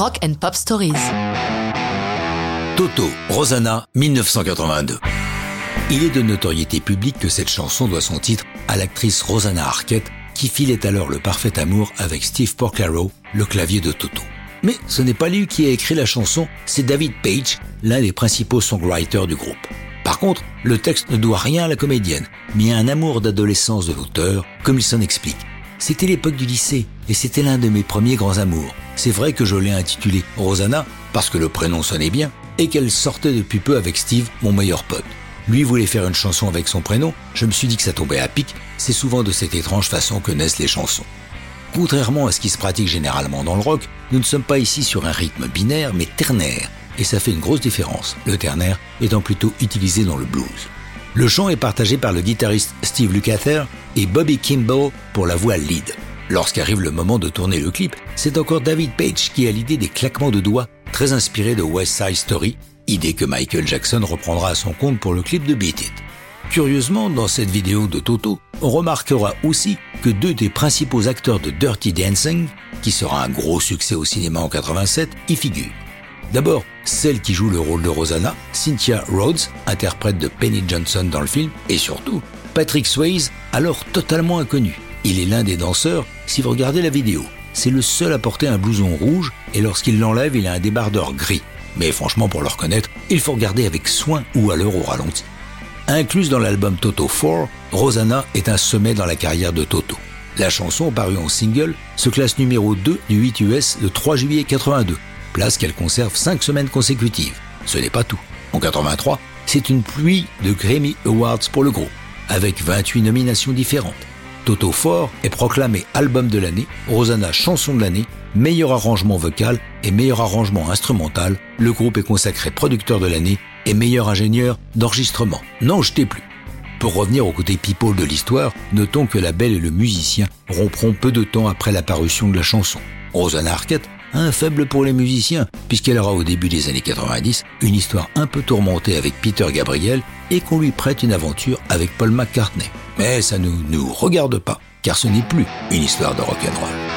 Rock and Pop Stories. Toto, Rosanna, 1982. Il est de notoriété publique que cette chanson doit son titre à l'actrice Rosanna Arquette, qui filait alors le parfait amour avec Steve Porcaro, le clavier de Toto. Mais ce n'est pas lui qui a écrit la chanson, c'est David Page, l'un des principaux songwriters du groupe. Par contre, le texte ne doit rien à la comédienne, mais à un amour d'adolescence de l'auteur, comme il s'en explique. C'était l'époque du lycée, et c'était l'un de mes premiers grands amours. C'est vrai que je l'ai intitulé Rosanna, parce que le prénom sonnait bien, et qu'elle sortait depuis peu avec Steve, mon meilleur pote. Lui voulait faire une chanson avec son prénom, je me suis dit que ça tombait à pic, c'est souvent de cette étrange façon que naissent les chansons. Contrairement à ce qui se pratique généralement dans le rock, nous ne sommes pas ici sur un rythme binaire mais ternaire, et ça fait une grosse différence, le ternaire étant plutôt utilisé dans le blues. Le chant est partagé par le guitariste Steve Lukather et Bobby Kimball pour la voix lead. Lorsqu'arrive le moment de tourner le clip, c'est encore David Page qui a l'idée des claquements de doigts très inspirés de West Side Story, idée que Michael Jackson reprendra à son compte pour le clip de Beat It. Curieusement, dans cette vidéo de Toto, on remarquera aussi que deux des principaux acteurs de Dirty Dancing, qui sera un gros succès au cinéma en 87, y figurent. D'abord, celle qui joue le rôle de Rosanna, Cynthia Rhodes, interprète de Penny Johnson dans le film, et surtout, Patrick Swayze, alors totalement inconnu. Il est l'un des danseurs, si vous regardez la vidéo. C'est le seul à porter un blouson rouge, et lorsqu'il l'enlève, il a un débardeur gris. Mais franchement, pour le reconnaître, il faut regarder avec soin ou alors au ralenti. Incluse dans l'album Toto 4, Rosanna est un sommet dans la carrière de Toto. La chanson, parue en single, se classe numéro 2 du 8 US le 3 juillet 82, place qu'elle conserve 5 semaines consécutives. Ce n'est pas tout. En 83, c'est une pluie de Grammy Awards pour le groupe, avec 28 nominations différentes. Toto Fort est proclamé album de l'année, Rosanna chanson de l'année, meilleur arrangement vocal et meilleur arrangement instrumental. Le groupe est consacré producteur de l'année et meilleur ingénieur d'enregistrement. Non, je t'ai plus. Pour revenir au côté people de l'histoire, notons que la belle et le musicien rompront peu de temps après la parution de la chanson. Rosanna Arquette un faible pour les musiciens, puisqu'elle aura au début des années 90 une histoire un peu tourmentée avec Peter Gabriel et qu'on lui prête une aventure avec Paul McCartney. Mais ça ne nous regarde pas, car ce n'est plus une histoire de rock'n'roll.